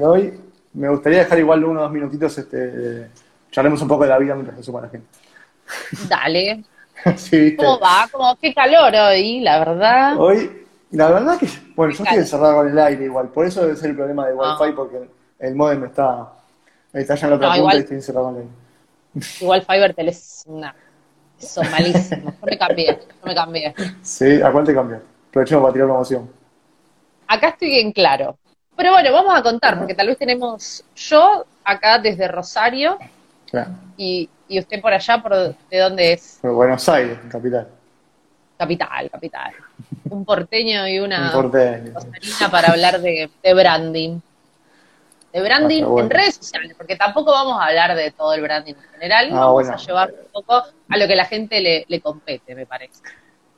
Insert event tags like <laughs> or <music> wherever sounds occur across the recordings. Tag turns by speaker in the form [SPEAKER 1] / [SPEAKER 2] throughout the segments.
[SPEAKER 1] hoy. Me gustaría dejar igual unos dos minutitos, este, charlemos un poco de la vida mientras se suma la gente.
[SPEAKER 2] Dale. <laughs> ¿Cómo va? ¿Cómo, qué calor hoy, la verdad.
[SPEAKER 1] Hoy, la verdad que, bueno, yo estoy encerrado con el aire igual, por eso debe ser el problema de Wi-Fi, ah. porque el modem está, está allá en la otra punta y estoy encerrado con el
[SPEAKER 2] aire. Igual <laughs> Fivertel es una son malísimos. Yo me cambié, yo me cambié.
[SPEAKER 1] Sí, ¿a cuál te cambié? Aprovechemos para tirar promoción.
[SPEAKER 2] Acá estoy bien claro. Pero bueno, vamos a contar, porque tal vez tenemos yo acá desde Rosario y, y, usted por allá, por ¿de dónde es?
[SPEAKER 1] Por Buenos Aires, capital.
[SPEAKER 2] Capital, capital. Un porteño y una Un porteño. para hablar de, de branding de branding ah, en redes sociales, porque tampoco vamos a hablar de todo el branding en general, ah, vamos a llevar un poco a lo que la gente le, compete, me parece.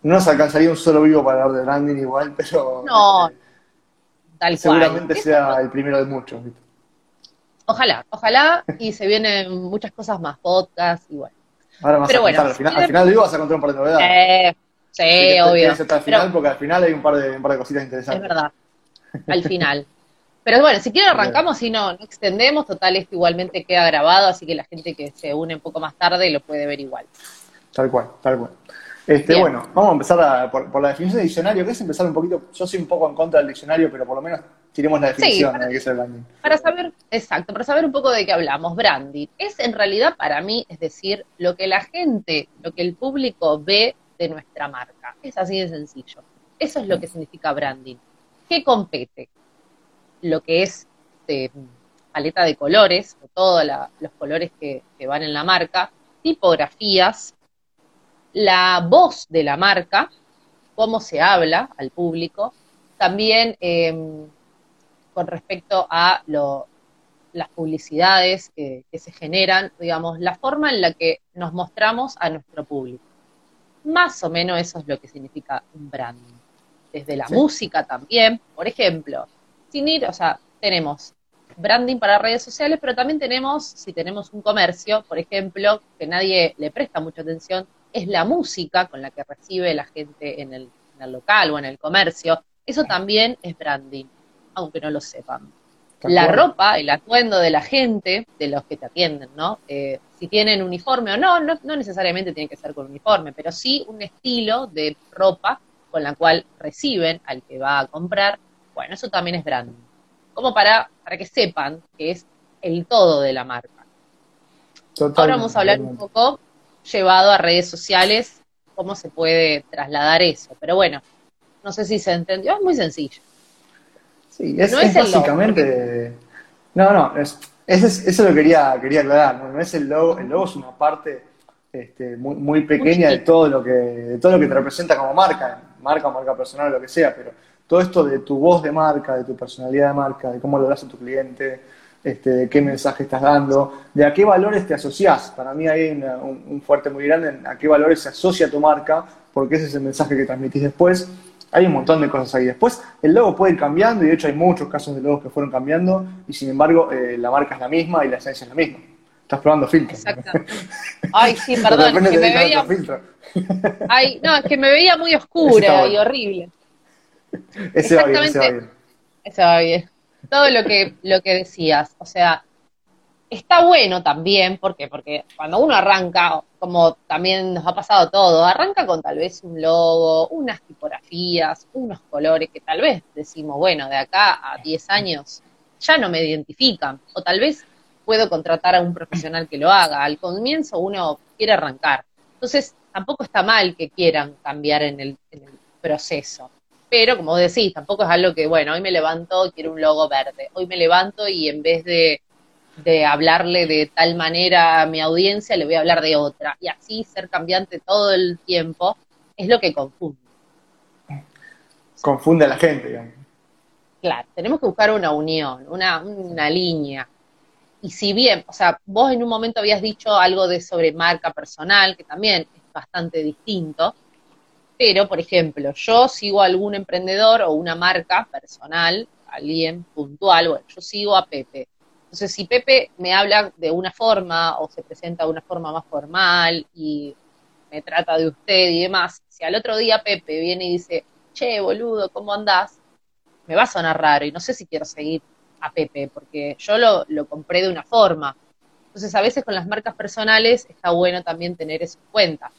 [SPEAKER 1] No nos alcanzaría un solo vivo para hablar de branding igual, pero...
[SPEAKER 2] No, tal
[SPEAKER 1] Seguramente sea el primero de muchos.
[SPEAKER 2] Ojalá, ojalá, y se vienen muchas cosas más, podcast y bueno.
[SPEAKER 1] Ahora más pero bueno, al final, al final vas a contar un par de novedades.
[SPEAKER 2] Eh, sí, obvio.
[SPEAKER 1] Hasta el final, porque al final hay un par de, un par de cositas interesantes.
[SPEAKER 2] Es verdad, al final. Pero bueno, si quieren arrancamos, si no, no extendemos, total, esto igualmente queda grabado, así que la gente que se une un poco más tarde lo puede ver igual.
[SPEAKER 1] Tal cual, tal cual. Este, bueno, vamos a empezar por, la definición de diccionario, que es empezar un poquito, yo soy un poco en contra del diccionario, pero por lo menos tiremos la definición de qué es el branding.
[SPEAKER 2] Para saber, exacto, para saber un poco de qué hablamos, branding es en realidad para mí, es decir, lo que la gente, lo que el público ve de nuestra marca. Es así de sencillo. Eso es lo que significa branding. ¿Qué compete? lo que es eh, paleta de colores, todos los colores que, van en la marca, tipografías, la voz de la marca, cómo se habla al público, también em, con respecto a las publicidades que, se generan, digamos, la forma en la que nos mostramos a nuestro público. Más o menos eso es lo que significa un branding. Desde la música también, por ejemplo, o sea, tenemos branding para redes sociales, pero también tenemos, si tenemos un comercio, por ejemplo, que nadie le presta mucha atención, es la música con la que recibe la gente en el, local o en el comercio. Eso también es branding, aunque no lo sepan. La ropa, el atuendo de la gente, de los que te atienden, ¿no? Eh, si tienen uniforme o no, no, no necesariamente tiene que ser con uniforme, pero sí un estilo de ropa con la cual reciben al que va a comprar bueno, eso también es branding. Como para, para que sepan que es el todo de la marca. Ahora vamos a hablar un poco llevado a redes sociales, cómo se puede trasladar eso. Pero bueno, no sé si se entendió, es muy sencillo.
[SPEAKER 1] Sí, es, básicamente... No, no, es, eso lo quería, quería aclarar, ¿no? es el logo, el logo es una parte este, muy, muy pequeña de todo lo que de todo lo que te representa como marca, marca o marca personal o lo que sea, pero todo esto de tu voz de marca, de tu personalidad de marca, de cómo lo das a tu cliente, este, de qué mensaje estás dando, de a qué valores te asocias. Para mí hay un, fuerte muy grande en a qué valores se asocia tu marca, porque ese es el mensaje que transmitís después. Hay un montón de cosas ahí. Después, el logo puede ir cambiando, y de hecho hay muchos casos de logos que fueron cambiando, y sin embargo, eh, la marca es la misma y la esencia es la misma. Estás probando filtros.
[SPEAKER 2] Exacto. Ay, sí, <laughs> perdón, que me veía... <laughs> Ay, no, es que me veía muy <laughs> oscura y horrible.
[SPEAKER 1] ese va bien, ese va bien.
[SPEAKER 2] Ese va bien. Todo lo que, lo que decías, o sea, está bueno también, ¿por qué? Porque cuando uno arranca, como también nos ha pasado todo, arranca con tal vez un logo, unas tipografías, unos colores que tal vez decimos, bueno, de acá a 10 años ya no me identifican, o tal vez puedo contratar a un profesional que lo haga. Al comienzo uno quiere arrancar. Entonces, tampoco está mal que quieran cambiar en el, en el proceso pero como decís, tampoco es algo que, bueno, hoy me levanto, quiero un logo verde, hoy me levanto y en vez de, hablarle de tal manera a mi audiencia, le voy a hablar de otra, y así ser cambiante todo el tiempo, es lo que confunde.
[SPEAKER 1] Confunde a la gente, digamos.
[SPEAKER 2] Claro, tenemos que buscar una unión, una, una línea. Y si bien, o sea, vos en un momento habías dicho algo de sobre marca personal, que también es bastante distinto, pero, por ejemplo, yo sigo a algún emprendedor o una marca personal, alguien puntual, bueno, yo sigo a Pepe. Entonces, si Pepe me habla de una forma o se presenta de una forma más formal y me trata de usted y demás, si al otro día Pepe viene y dice, che, boludo, ¿cómo andás? Me va a sonar raro y no sé si quiero seguir a Pepe, porque yo lo, lo compré de una forma. Entonces, a veces con las marcas personales está bueno también tener eso en cuenta.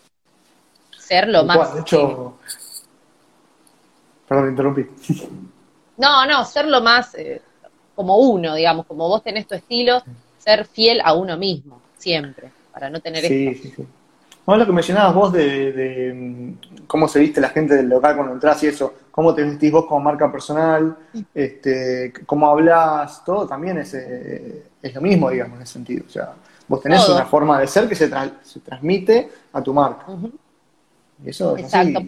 [SPEAKER 2] Ser lo más.
[SPEAKER 1] de hecho. Perdón, interrumpí.
[SPEAKER 2] No, no, ser lo más eh, como uno, digamos, como vos tenés tu estilo, ser fiel a uno mismo, siempre, para no tener
[SPEAKER 1] sí, Sí, sí. No, lo que mencionabas vos de, mm, cómo se viste la gente del local cuando entras y eso, cómo te vestís vos como marca personal, este, cómo hablas, todo también es, eh, es lo mismo, digamos, en ese sentido. O sea, vos tenés una forma de ser que se, se transmite a tu marca.
[SPEAKER 2] Eso Exacto.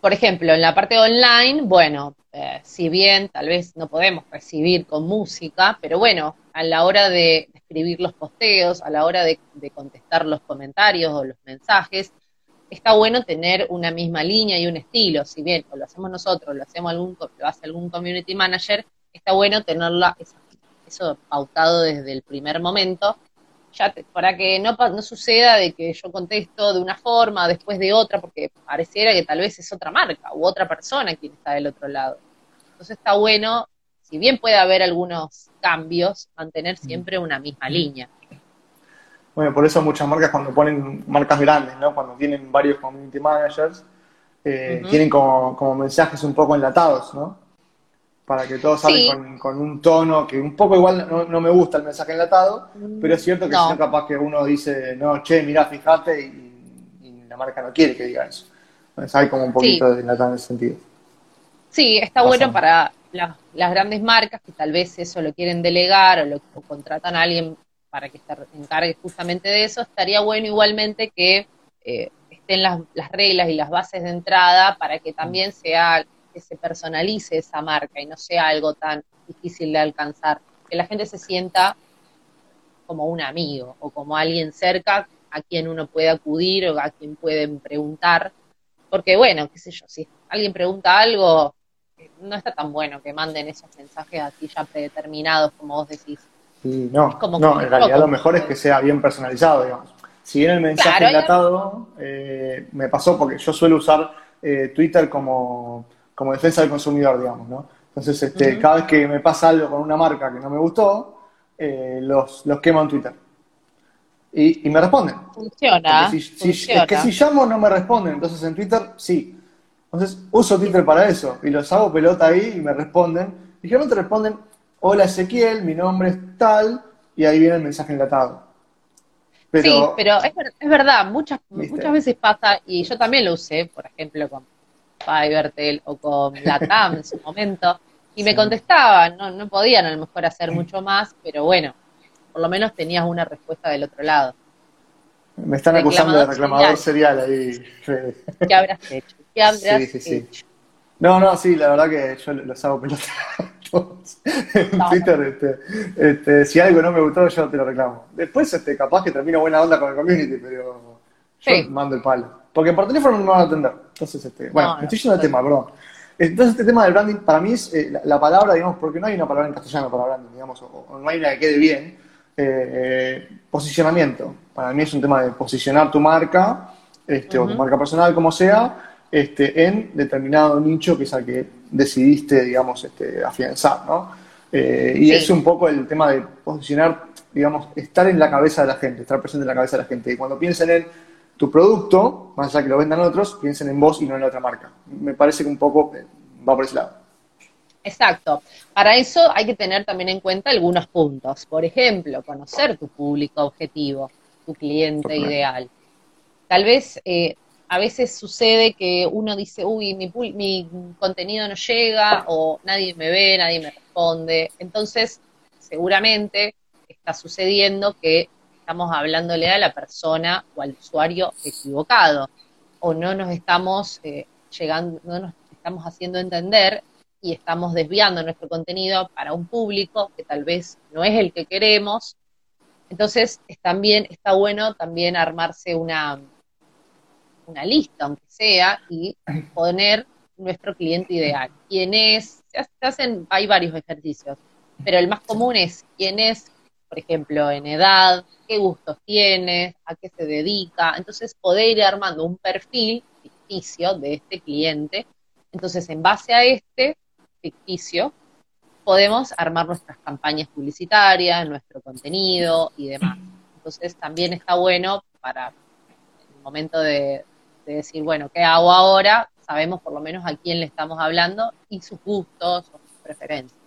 [SPEAKER 2] Por, ejemplo, en la parte online, bueno, eh, si bien tal vez no podemos recibir con música, pero bueno, a la hora de escribir los posteos, a la hora de, contestar los comentarios o los mensajes, está bueno tener una misma línea y un estilo. Si bien lo hacemos nosotros, lo hacemos algún, lo hace algún community manager, está bueno tenerla eso pautado desde el primer momento, ya para que no, no suceda de que yo contesto de una forma, después de otra, porque pareciera que tal vez es otra marca u otra persona quien está del otro lado. Entonces está bueno, si bien puede haber algunos cambios, mantener siempre una misma línea.
[SPEAKER 1] Bueno, por eso muchas marcas cuando ponen marcas grandes, ¿no? Cuando tienen varios community managers, eh, tienen como, mensajes un poco enlatados, ¿no? Para que todos hablen con, un tono que un poco igual no, me gusta el mensaje enlatado, pero es cierto que si no capaz que uno dice, no, che, mira, fíjate, y, la marca no quiere que diga eso. Entonces hay como un poquito de enlatado en ese sentido.
[SPEAKER 2] Sí, está bueno para las grandes marcas que tal vez eso lo quieren delegar o, lo, contratan a alguien para que se encargue justamente de eso, estaría bueno igualmente que eh, estén las, reglas y las bases de entrada para que también sea que se personalice esa marca y no sea algo tan difícil de alcanzar, que la gente se sienta como un amigo o como alguien cerca a quien uno puede acudir o a quien pueden preguntar, porque bueno, qué sé yo, si alguien pregunta algo, no está tan bueno que manden esos mensajes así ya predeterminados, como vos decís.
[SPEAKER 1] no, no en realidad lo mejor es que sea bien personalizado, digamos. Si bien el mensaje enlatado eh, me pasó porque yo suelo usar eh, Twitter como, defensa del consumidor, digamos, ¿no? Entonces, este, cada vez que me pasa algo con una marca que no me gustó, eh, los, los quemo en Twitter. Y, me responden.
[SPEAKER 2] Funciona,
[SPEAKER 1] funciona. Es que si llamo no me responden, entonces en Twitter sí. Entonces uso Twitter para eso y los hago pelota ahí y me responden. Y generalmente responden, hola Ezequiel, mi nombre es tal, y ahí viene el mensaje enlatado.
[SPEAKER 2] sí, pero es, verdad, muchas, muchas veces pasa, y yo también lo usé, por ejemplo, con Fivertel o con Latam en su momento, y me contestaban, no, no podían a lo mejor hacer mucho más, pero bueno, por lo menos tenías una respuesta del otro lado.
[SPEAKER 1] Me están acusando de reclamador serial, ahí.
[SPEAKER 2] ¿Qué habrás hecho? sí, sí, sí.
[SPEAKER 1] No, no, sí, la verdad que yo los hago pelota en Twitter, este, este, si algo no me gustó, yo te lo reclamo. Después, este, capaz que termino buena onda con el community, pero yo mando el palo. Porque por teléfono no me van a atender. Entonces, este, bueno, estoy yendo al tema, perdón. Entonces, este tema del branding, para mí es eh, la, palabra, digamos, porque no hay una palabra en castellano para branding, digamos, o, no hay una que quede bien. Eh, eh, posicionamiento. Para mí es un tema de posicionar tu marca, este, o tu marca personal, como sea, este, en determinado nicho que es al que decidiste, digamos, este, afianzar, ¿no? Eh, y es un poco el tema de posicionar, digamos, estar en la cabeza de la gente, estar presente en la cabeza de la gente. Y cuando piensen en tu producto, más allá que lo vendan otros, piensen en vos y no en la otra marca. Me parece que un poco eh, va por ese lado.
[SPEAKER 2] Exacto. Para eso hay que tener también en cuenta algunos puntos. Por ejemplo, conocer tu público objetivo, tu cliente ideal. Tal vez eh, a veces sucede que uno dice, uy, mi, mi contenido no llega o nadie me ve, nadie me responde. Entonces, seguramente está sucediendo que estamos hablándole a la persona o al usuario equivocado o no nos estamos eh, llegando, no nos estamos haciendo entender y estamos desviando nuestro contenido para un público que tal vez no es el que queremos. Entonces, también está bueno también armarse una, una lista, aunque sea, y poner nuestro cliente ideal. ¿Quién es? Se hacen, hay varios ejercicios, pero el más común es quién es, por ejemplo, en edad, qué gustos tiene, a qué se dedica. Entonces, poder ir armando un perfil ficticio de este cliente Entonces, en base a este ficticio, podemos armar nuestras campañas publicitarias, nuestro contenido y demás. Entonces, también está bueno para el momento de, decir, bueno, ¿qué hago ahora? Sabemos por lo menos a quién le estamos hablando y sus gustos o sus preferencias.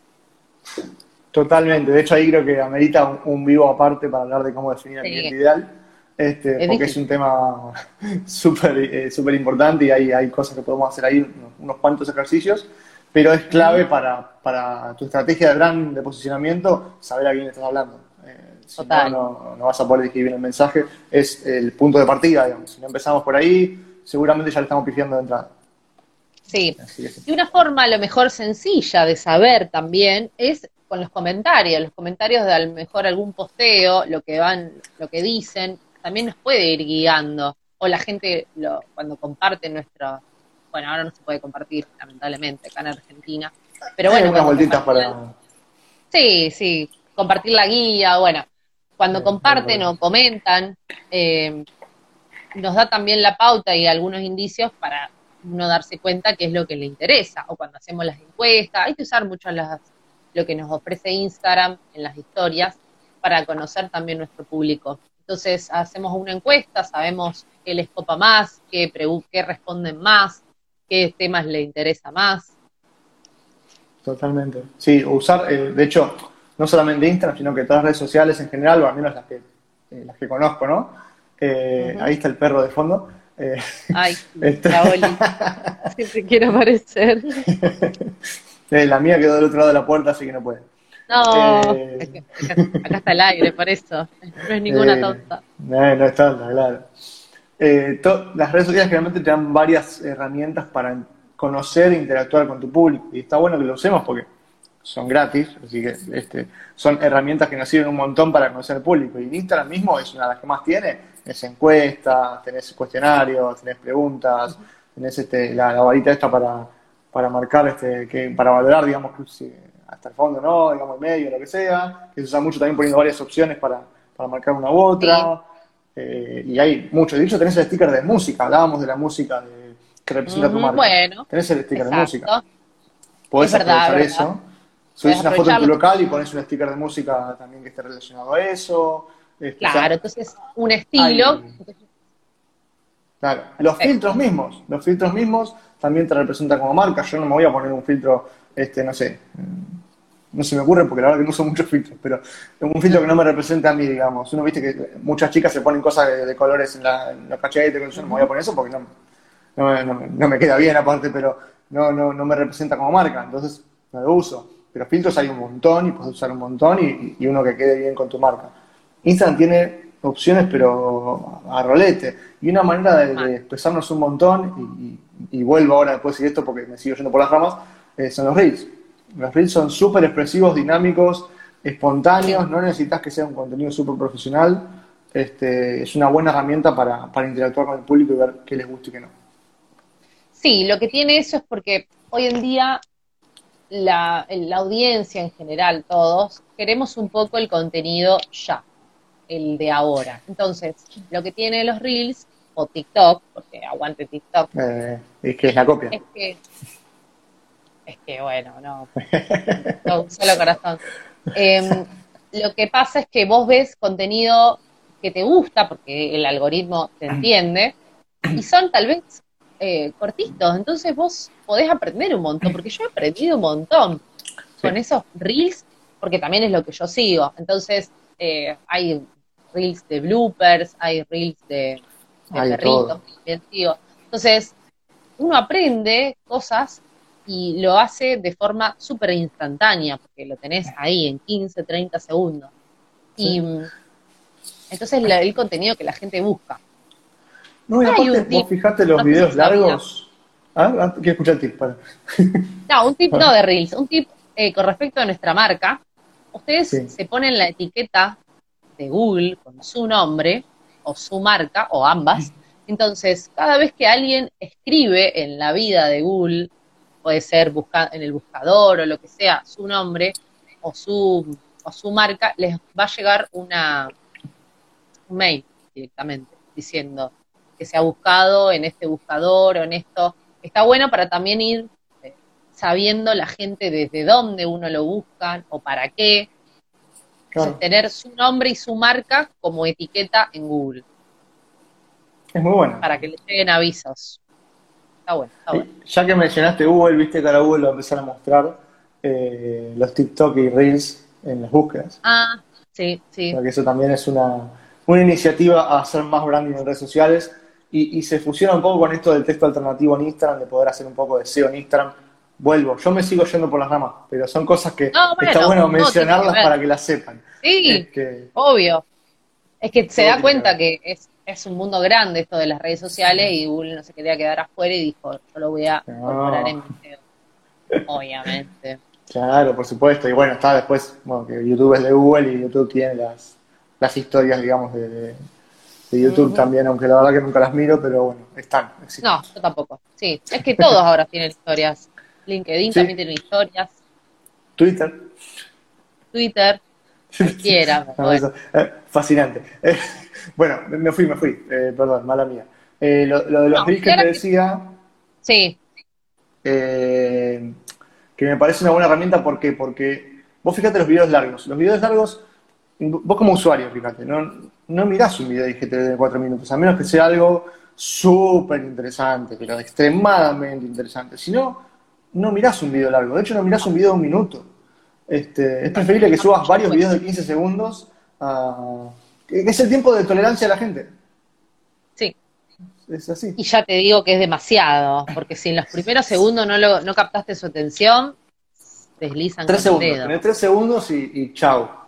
[SPEAKER 1] Totalmente, de hecho ahí creo que amerita un, vivo aparte para hablar de cómo definir el cliente ideal, este, porque es un tema <laughs> súper eh, súper importante y hay, hay cosas que podemos hacer ahí, unos, cuantos ejercicios, pero es clave para, para, tu estrategia de brand, de posicionamiento, saber a quién estás hablando. Eh, si no, no, vas a poder escribir el mensaje, es el punto de partida, digamos. Si no empezamos por ahí, seguramente ya le estamos pifiando de entrada.
[SPEAKER 2] Sí. Y una forma a lo mejor sencilla de saber también es con los comentarios, los comentarios de a lo mejor algún posteo, lo que van, lo que dicen, también nos puede ir guiando. O la gente lo, cuando comparte nuestro, bueno, ahora no se puede compartir, lamentablemente, acá en Argentina. Pero bueno,
[SPEAKER 1] unas vueltitas para.
[SPEAKER 2] Sí, sí, compartir la guía, bueno, cuando comparten o comentan, eh, nos da también la pauta y algunos indicios para uno darse cuenta qué es lo que le interesa. O cuando hacemos las encuestas, hay que usar mucho las lo que nos ofrece Instagram en las historias para conocer también nuestro público. Entonces hacemos una encuesta, sabemos qué les copa más, qué, qué responden más, qué temas les interesa más.
[SPEAKER 1] Totalmente. Sí, usar, eh, de hecho, no solamente Instagram, sino que todas las redes sociales en general, o al menos las que, eh, las que conozco, ¿no? Eh, ahí está el perro de fondo.
[SPEAKER 2] Ay, <laughs> este... la <laughs> Siempre quiero aparecer. <laughs>
[SPEAKER 1] Eh, la mía quedó del otro lado de la puerta, así que no puede.
[SPEAKER 2] No, eh, acá, está el aire, por eso. No es ninguna eh, tonta. No,
[SPEAKER 1] no es tonta, claro. las redes sociales generalmente te dan varias herramientas para conocer e interactuar con tu público. Y está bueno que lo usemos porque son gratis, así que este, son herramientas que nos sirven un montón para conocer al público. Y Instagram mismo es una de las que más tiene. Es encuestas, tenés cuestionarios, tenés preguntas, tenés este, la, la varita esta para para marcar, este, que, para valorar, digamos, si hasta el fondo, ¿no? Digamos, el medio, lo que sea, que se usa mucho también poniendo varias opciones para, para marcar una u otra. Eh, y hay mucho. De hecho, tenés el sticker de música, hablábamos de la música de, que representa tu marca.
[SPEAKER 2] Bueno,
[SPEAKER 1] tenés el sticker de música. Podés aprovechar eso. Subís una foto en tu local y pones un sticker de música también que esté relacionado a eso.
[SPEAKER 2] Este, claro, entonces un estilo.
[SPEAKER 1] claro, los filtros mismos, los filtros mismos también te representa como marca. Yo no me voy a poner un filtro, este, no sé, no se me ocurre porque la verdad que no uso muchos filtros, pero un filtro que no me represente a mí, digamos. Uno viste que muchas chicas se ponen cosas de, colores en, la, en los cachetes, yo no me voy a poner eso porque no, no, me queda bien aparte, pero no, no, no me representa como marca, entonces no lo uso. Pero filtros hay un montón y puedes usar un montón y, uno que quede bien con tu marca. Instagram tiene opciones, pero a rolete. Y una manera de, expresarnos un montón y y vuelvo ahora después de esto porque me sigo yendo por las ramas, eh, son los reels. Los reels son súper expresivos, dinámicos, espontáneos, no necesitas que sea un contenido súper profesional. Este, es una buena herramienta para, interactuar con el público y ver qué les gusta y qué no.
[SPEAKER 2] Sí, lo que tiene eso es porque hoy en día la, la audiencia en general, todos, queremos un poco el contenido ya, el de ahora. Entonces, lo que tiene los reels o TikTok, porque aguante TikTok.
[SPEAKER 1] Eh, es que es la copia.
[SPEAKER 2] Es que, es que bueno, no, no solo corazón. Em, lo que pasa es que vos ves contenido que te gusta, porque el algoritmo te entiende, y son tal vez eh, cortitos, entonces vos podés aprender un montón, porque yo he aprendido un montón con esos reels, porque también es lo que yo sigo. Entonces, eh, hay reels de bloopers, hay reels de el perrito, Entonces, uno aprende cosas y lo hace de forma súper instantánea, porque lo tenés ahí en 15, 30 segundos. Y mm, entonces el, contenido que la gente busca.
[SPEAKER 1] No, y aparte, vos fijate los videos largos. ¿Ah? ah quiero escuchar el tip, para. <laughs>
[SPEAKER 2] No, un tip no de Reels, un tip eh, con respecto a nuestra marca. Ustedes se ponen la etiqueta de Google con su nombre o su marca, o ambas. Entonces, cada vez que alguien escribe en la vida de Google, puede ser busca en el buscador o lo que sea, su nombre o su, o su marca, les va a llegar una, un mail directamente diciendo que se ha buscado en este buscador o en esto. Está bueno para también ir sabiendo la gente desde dónde uno lo busca o para qué. Tener su nombre y su marca como etiqueta en Google.
[SPEAKER 1] Es muy bueno.
[SPEAKER 2] Para que le lleguen avisos. Está bueno, está bueno.
[SPEAKER 1] Ya que mencionaste Google, viste que ahora Google va a empezar a mostrar eh, los TikTok y Reels en las búsquedas.
[SPEAKER 2] Ah, sí, sí.
[SPEAKER 1] que eso también es una, una iniciativa a hacer más branding en redes sociales y, se fusiona un poco con esto del texto alternativo en Instagram, de poder hacer un poco de SEO en Instagram. Vuelvo, yo me sigo yendo por las ramas, pero son cosas que está bueno mencionarlas para que las sepan.
[SPEAKER 2] Sí, obvio. Es que se da cuenta que es, es un mundo grande esto de las redes sociales y Google no se quería quedar afuera y dijo, yo lo voy a incorporar en mi SEO. Obviamente.
[SPEAKER 1] Claro, por supuesto. Y bueno, está después, bueno, que YouTube es de Google y YouTube tiene las, las historias, digamos, de, de YouTube también, aunque la verdad que nunca las miro, pero bueno, están.
[SPEAKER 2] No, yo tampoco. Sí, es que todos ahora tienen historias. LinkedIn también tiene historias.
[SPEAKER 1] Twitter.
[SPEAKER 2] Twitter. <laughs> Cualquiera.
[SPEAKER 1] Eh, fascinante. Eh, <laughs> bueno, me fui, me fui. Eh, perdón, mala mía. lo, de los que te decía.
[SPEAKER 2] Sí.
[SPEAKER 1] que me parece una buena herramienta, ¿por qué? Porque vos fíjate los videos largos. Los videos largos, vos como usuario, fíjate, ¿no? no mirás un video de IGTV de cuatro minutos, a menos que sea algo súper interesante, pero extremadamente interesante. Si no, no mirás un video largo. De hecho, no mirás un video de un minuto. Este, es preferible que subas varios videos de 15 segundos, es el tiempo de tolerancia de la gente.
[SPEAKER 2] Sí.
[SPEAKER 1] Es así.
[SPEAKER 2] Y ya te digo que es demasiado, porque si en los primeros segundos no, lo, no captaste su atención, deslizan
[SPEAKER 1] tres segundos. Tenés tres segundos y, y chao.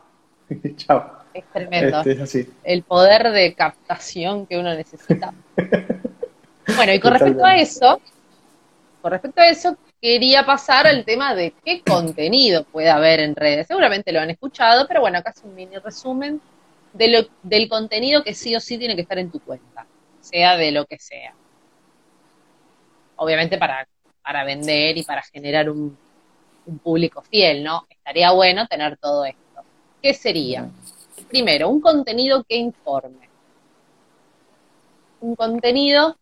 [SPEAKER 1] <laughs> chao.
[SPEAKER 2] Es tremendo. Este, El poder de captación que uno necesita. <laughs> bueno, y con respecto a eso, con respecto a eso, quería pasar al tema de qué contenido puede haber en redes. Seguramente lo han escuchado, pero bueno, acá es un mini resumen de lo, del contenido que sí o sí tiene que estar en tu cuenta, sea de lo que sea. Obviamente para, para vender y para generar un, un público fiel, ¿no? Estaría bueno tener todo esto. ¿Qué sería? Primero, un contenido que informe. Un contenido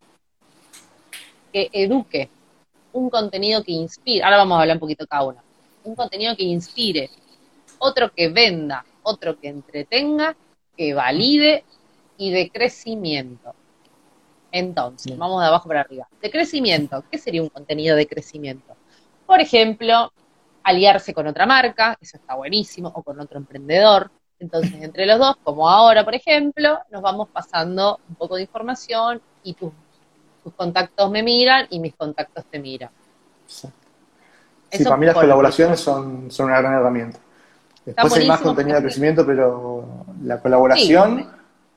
[SPEAKER 2] que eduque. Un contenido que inspire. Ahora vamos a hablar un poquito cada uno. Un contenido que inspire. Otro que venda. Otro que entretenga. Que valide y de crecimiento. Entonces, vamos de abajo para arriba. De crecimiento, ¿qué sería un contenido de crecimiento? Por ejemplo, aliarse con otra marca, eso está buenísimo, o con otro emprendedor, entonces, entre los dos, como ahora, por ejemplo, nos vamos pasando un poco de información y tus, contactos me miran y mis contactos te miran.
[SPEAKER 1] Sí, para mí las colaboraciones son, son una gran herramienta. Después hay más contenido de crecimiento, pero la colaboración,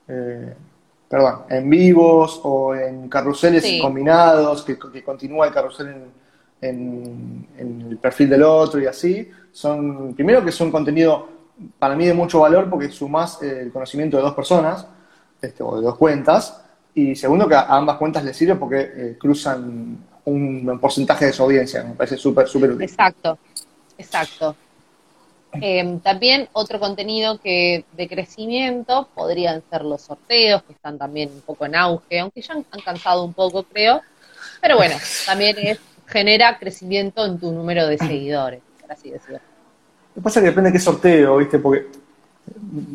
[SPEAKER 1] eh, perdón, en vivos o en carruseles combinados, que, continúa el carrusel en, en, el perfil del otro y así, son, primero que son contenido para mí de mucho valor porque sumás el conocimiento de dos personas, este, o de dos cuentas, y segundo que a ambas cuentas les sirve porque eh, cruzan un porcentaje de su audiencia, me parece súper, súper útil.
[SPEAKER 2] Exacto, exacto. Em, también otro contenido que de crecimiento podrían ser los sorteos, que están también un poco en auge, aunque ya han, cansado un poco, creo. Pero bueno, <laughs> también es, genera crecimiento en tu número de seguidores, por así decirlo.
[SPEAKER 1] Lo que pasa es que depende de qué sorteo, ¿viste? Porque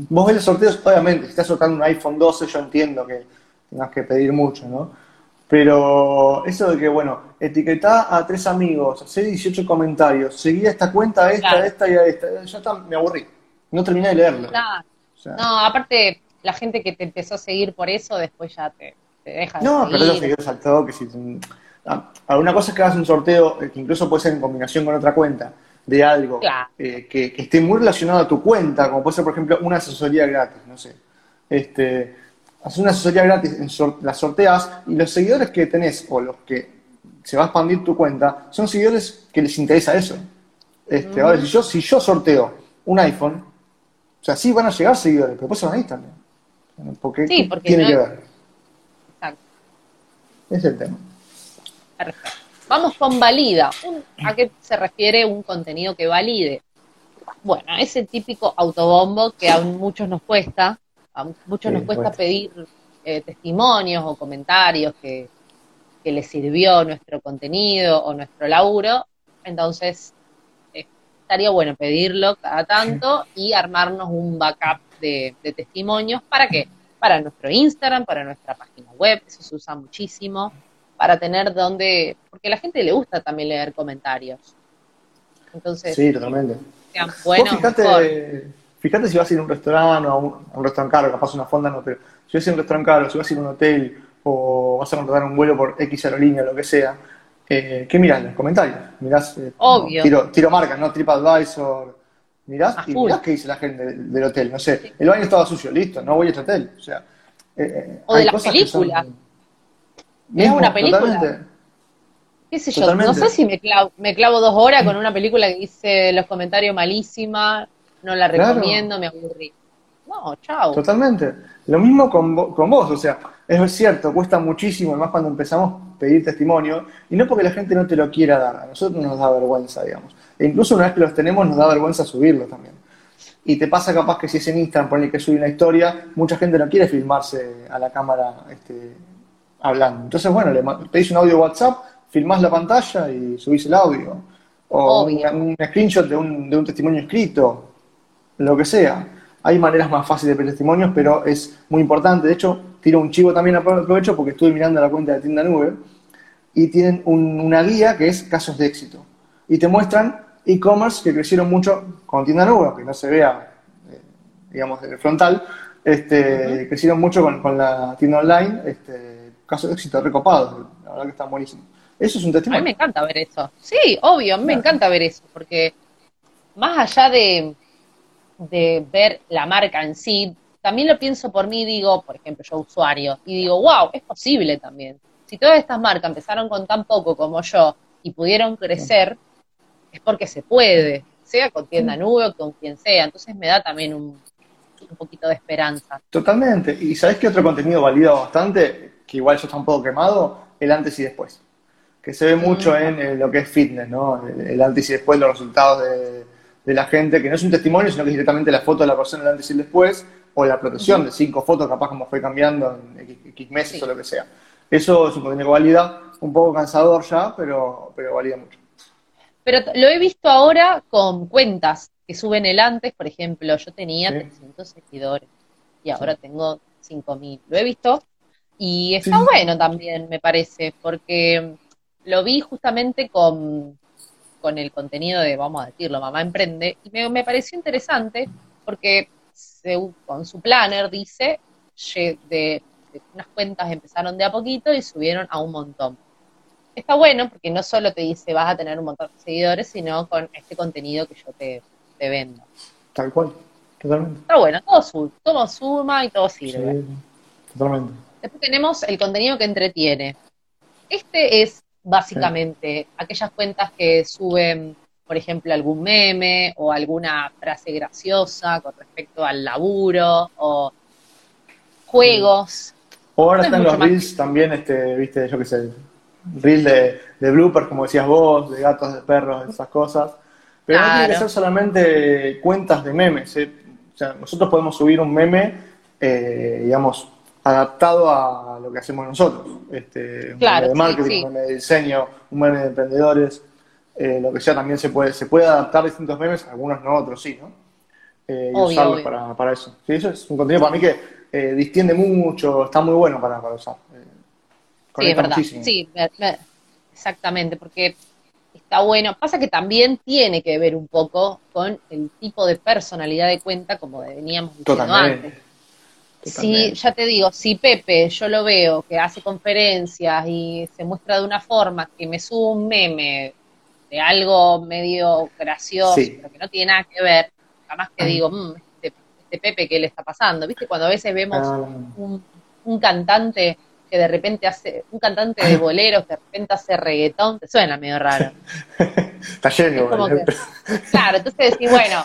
[SPEAKER 1] vos ves los sorteos, obviamente, si estás sorteando un iPhone 12, yo entiendo que tengas que pedir mucho, ¿no? Pero eso de que, bueno, etiquetá a tres amigos, hacé 18 comentarios, seguí a esta cuenta, esta, esta y a esta, ya está, me aburrí. No terminé de leerlo.
[SPEAKER 2] no, aparte, la gente que te empezó a seguir por eso, después ya te, deja de
[SPEAKER 1] No, pero los seguidores al toque, si, alguna cosa es que hagas un sorteo, eh, que incluso puede ser en combinación con otra cuenta, de algo eh, que, esté muy relacionado a tu cuenta, como puede ser, por ejemplo, una asesoría gratis, no sé. Este, haces una asesoría gratis, en las sorteas y los seguidores que tenés o los que se va a expandir tu cuenta son seguidores que les interesa eso. Este, Ahora, si yo, si yo sorteo un iPhone, o sea, sí van a llegar seguidores, pero después se van a ir también. Porque,
[SPEAKER 2] sí, tiene que ver.
[SPEAKER 1] Exacto. Es el tema.
[SPEAKER 2] Perfecto. Vamos con valida. ¿A qué se refiere un contenido que valide? Bueno, es el típico autobombo que a muchos nos cuesta, a muchos nos cuesta pedir eh, testimonios o comentarios que, les sirvió nuestro contenido o nuestro laburo. Entonces, eh, estaría bueno pedirlo cada tanto y armarnos un backup de, testimonios. ¿Para qué? Para nuestro Instagram, para nuestra página web, eso se usa muchísimo, para tener donde, porque a la gente le gusta también leer comentarios. Entonces,
[SPEAKER 1] sí, totalmente. bueno, fíjate, fíjate, si vas a ir a un restaurante o a un, restaurante caro, capaz una fonda no, pero si vas a ir a un restaurante caro, si vas a ir a un hotel o vas a contratar un vuelo por X aerolínea, lo que sea, eh, ¿qué mirás? Los comentarios. Mirás, eh,
[SPEAKER 2] Obvio.
[SPEAKER 1] tiro, tiro marcas, ¿no? TripAdvisor, mirás y mirás qué dice la gente del, hotel. No sé, el baño estaba sucio, listo, no voy a este hotel. O sea,
[SPEAKER 2] eh, o de las películas. Es una película. ¿Qué sé yo? No sé si me clavo, me clavo dos horas con una película que dice los comentarios malísima, no la recomiendo, me aburrí. No, chao.
[SPEAKER 1] Totalmente. Lo mismo con, con vos, o sea, es cierto, cuesta muchísimo, además cuando empezamos a pedir testimonio, y no porque la gente no te lo quiera dar, a nosotros nos da vergüenza, digamos. E incluso una vez que los tenemos, nos da vergüenza subirlo también. Y te pasa capaz que si es en Instagram, pone que sube una historia, mucha gente no quiere filmarse a la cámara este, hablando. Entonces, bueno, le pedís un audio WhatsApp, filmás la pantalla y subís el audio. O un, screenshot de un, de un testimonio escrito, lo que sea. Hay maneras más fáciles de pedir testimonios, pero es muy importante. De hecho, tiro un chivo también aprovecho porque estuve mirando la cuenta de tienda nube y tienen una guía que es casos de éxito. Y te muestran e-commerce que crecieron mucho con tienda nube, que no se vea, eh, digamos, frontal, este, crecieron mucho con, la tienda online, este, casos de éxito recopados, la verdad que están buenísimos. Eso es un testimonio.
[SPEAKER 2] A mí me encanta ver eso. Sí, obvio, a mí me encanta ver eso, porque más allá de, de ver la marca en sí, también lo pienso por mí, digo, por ejemplo, yo usuario, y digo, wow, es posible también. Si todas estas marcas empezaron con tan poco como yo y pudieron crecer, es porque se puede, sea con tienda nube o con quien sea. Entonces me da también un, poquito de esperanza.
[SPEAKER 1] Totalmente. ¿Y sabes qué otro contenido valida bastante? Que igual yo está un poco quemado, el antes y después. Que se ve mucho mm. en, lo que es fitness, ¿no? el antes y después, los resultados de de la gente, que no es un testimonio, sino que es directamente la foto de la persona el antes y el después, o la protección de cinco fotos, capaz como fue cambiando en X, meses o lo que sea. Eso es un contenido que valida, un poco cansador ya, pero, pero valida mucho.
[SPEAKER 2] Pero lo he visto ahora con cuentas que suben el antes, por ejemplo, yo tenía 300 seguidores y ahora tengo 5000. Lo he visto y está bueno también, me parece, porque lo vi justamente con con el contenido de, vamos a decirlo, Mamá Emprende, y me, pareció interesante porque con su planner dice, de, unas cuentas empezaron de a poquito y subieron a un montón. Está bueno porque no solo te dice vas a tener un montón de seguidores, sino con este contenido que yo te, vendo.
[SPEAKER 1] Tal cual, totalmente.
[SPEAKER 2] Está bueno, todo, suma, todo suma y todo sirve.
[SPEAKER 1] totalmente.
[SPEAKER 2] Después tenemos el contenido que entretiene. Este es básicamente aquellas cuentas que suben, por ejemplo, algún meme o alguna frase graciosa con respecto al laburo o juegos.
[SPEAKER 1] O ahora están los reels también, este, viste, yo qué sé, reels de, de bloopers, como decías vos, de gatos, de perros, esas cosas. Pero no tiene que ser solamente cuentas de memes. ¿eh? O sea, nosotros podemos subir un meme, eh, digamos, adaptado a lo que hacemos nosotros. Este, un meme de marketing, un meme de diseño, un meme de emprendedores, eh, lo que sea también se puede, se puede adaptar distintos memes, algunos no, otros sí, ¿no? Eh, y usarlos Para, para, eso. Sí, eso es un contenido para mí que eh, distiende mucho, está muy bueno para, para usar.
[SPEAKER 2] sí, es verdad. Sí, exactamente, porque está bueno. Pasa que también tiene que ver un poco con el tipo de personalidad de cuenta, como veníamos diciendo antes Sí, ya te digo, si Pepe yo lo veo que hace conferencias y se muestra de una forma que me sube un meme de algo medio gracioso, pero que no tiene nada que ver, jamás que digo, mmm, este, este, Pepe, ¿qué le está pasando? ¿Viste? Cuando a veces vemos ah. un, cantante que de repente hace, un cantante de boleros que de repente hace reggaetón, te suena medio raro. <laughs>
[SPEAKER 1] está lleno.
[SPEAKER 2] claro, entonces decís, bueno,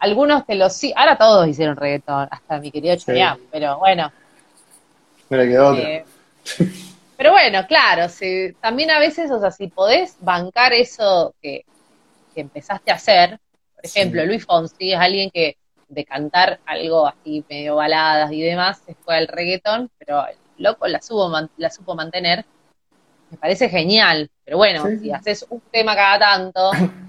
[SPEAKER 2] algunos te lo sí, ahora todos hicieron reggaetón, hasta mi querido Chayanne, pero bueno.
[SPEAKER 1] Eh,
[SPEAKER 2] pero bueno, claro, si, también a veces, o sea, si podés bancar eso que, empezaste a hacer, por ejemplo, Luis Fonsi es alguien que de cantar algo así medio baladas y demás, se fue al reggaetón, pero el loco la, supo, la supo mantener me parece genial. Pero bueno, si haces un tema cada tanto, <coughs>